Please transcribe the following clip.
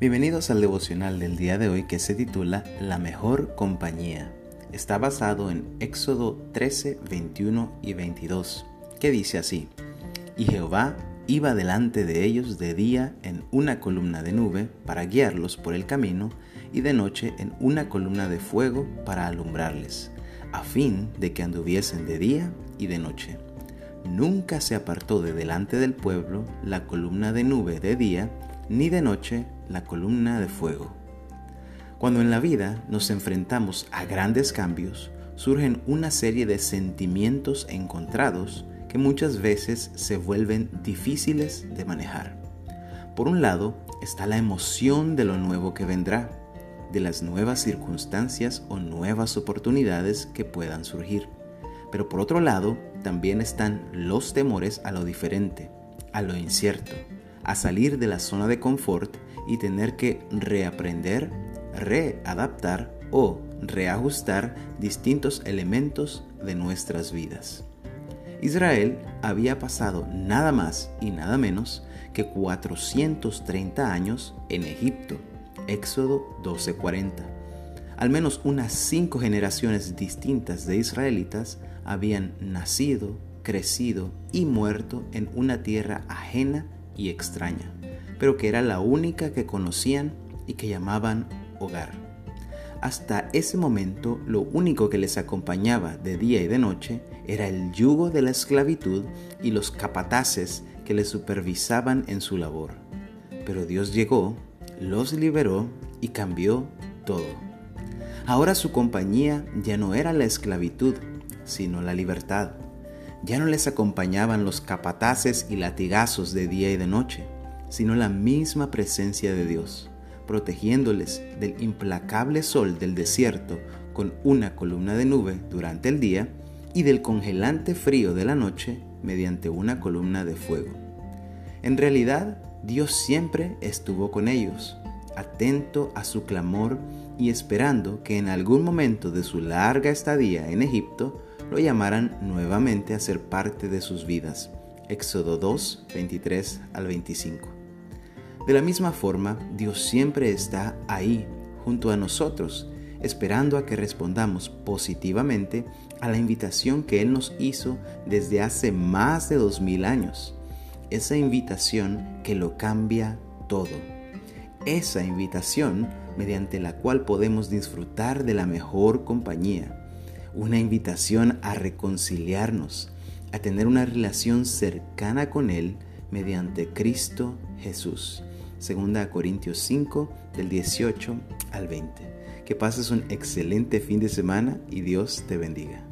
Bienvenidos al devocional del día de hoy que se titula La mejor compañía. Está basado en Éxodo 13, 21 y 22, que dice así, Y Jehová iba delante de ellos de día en una columna de nube para guiarlos por el camino, y de noche en una columna de fuego para alumbrarles, a fin de que anduviesen de día y de noche. Nunca se apartó de delante del pueblo la columna de nube de día, ni de noche la columna de fuego. Cuando en la vida nos enfrentamos a grandes cambios, surgen una serie de sentimientos encontrados que muchas veces se vuelven difíciles de manejar. Por un lado está la emoción de lo nuevo que vendrá, de las nuevas circunstancias o nuevas oportunidades que puedan surgir. Pero por otro lado también están los temores a lo diferente, a lo incierto, a salir de la zona de confort y tener que reaprender, readaptar o reajustar distintos elementos de nuestras vidas. Israel había pasado nada más y nada menos que 430 años en Egipto, Éxodo 12:40. Al menos unas cinco generaciones distintas de israelitas habían nacido, crecido y muerto en una tierra ajena y extraña, pero que era la única que conocían y que llamaban hogar. Hasta ese momento lo único que les acompañaba de día y de noche era el yugo de la esclavitud y los capataces que les supervisaban en su labor. Pero Dios llegó, los liberó y cambió todo. Ahora su compañía ya no era la esclavitud, sino la libertad. Ya no les acompañaban los capataces y latigazos de día y de noche, sino la misma presencia de Dios, protegiéndoles del implacable sol del desierto con una columna de nube durante el día y del congelante frío de la noche mediante una columna de fuego. En realidad, Dios siempre estuvo con ellos, atento a su clamor y esperando que en algún momento de su larga estadía en Egipto lo llamaran nuevamente a ser parte de sus vidas. Éxodo 2, 23 al 25. De la misma forma, Dios siempre está ahí, junto a nosotros, esperando a que respondamos positivamente a la invitación que Él nos hizo desde hace más de dos mil años. Esa invitación que lo cambia todo. Esa invitación mediante la cual podemos disfrutar de la mejor compañía una invitación a reconciliarnos, a tener una relación cercana con Él mediante Cristo Jesús. Segunda Corintios 5 del 18 al 20. Que pases un excelente fin de semana y Dios te bendiga.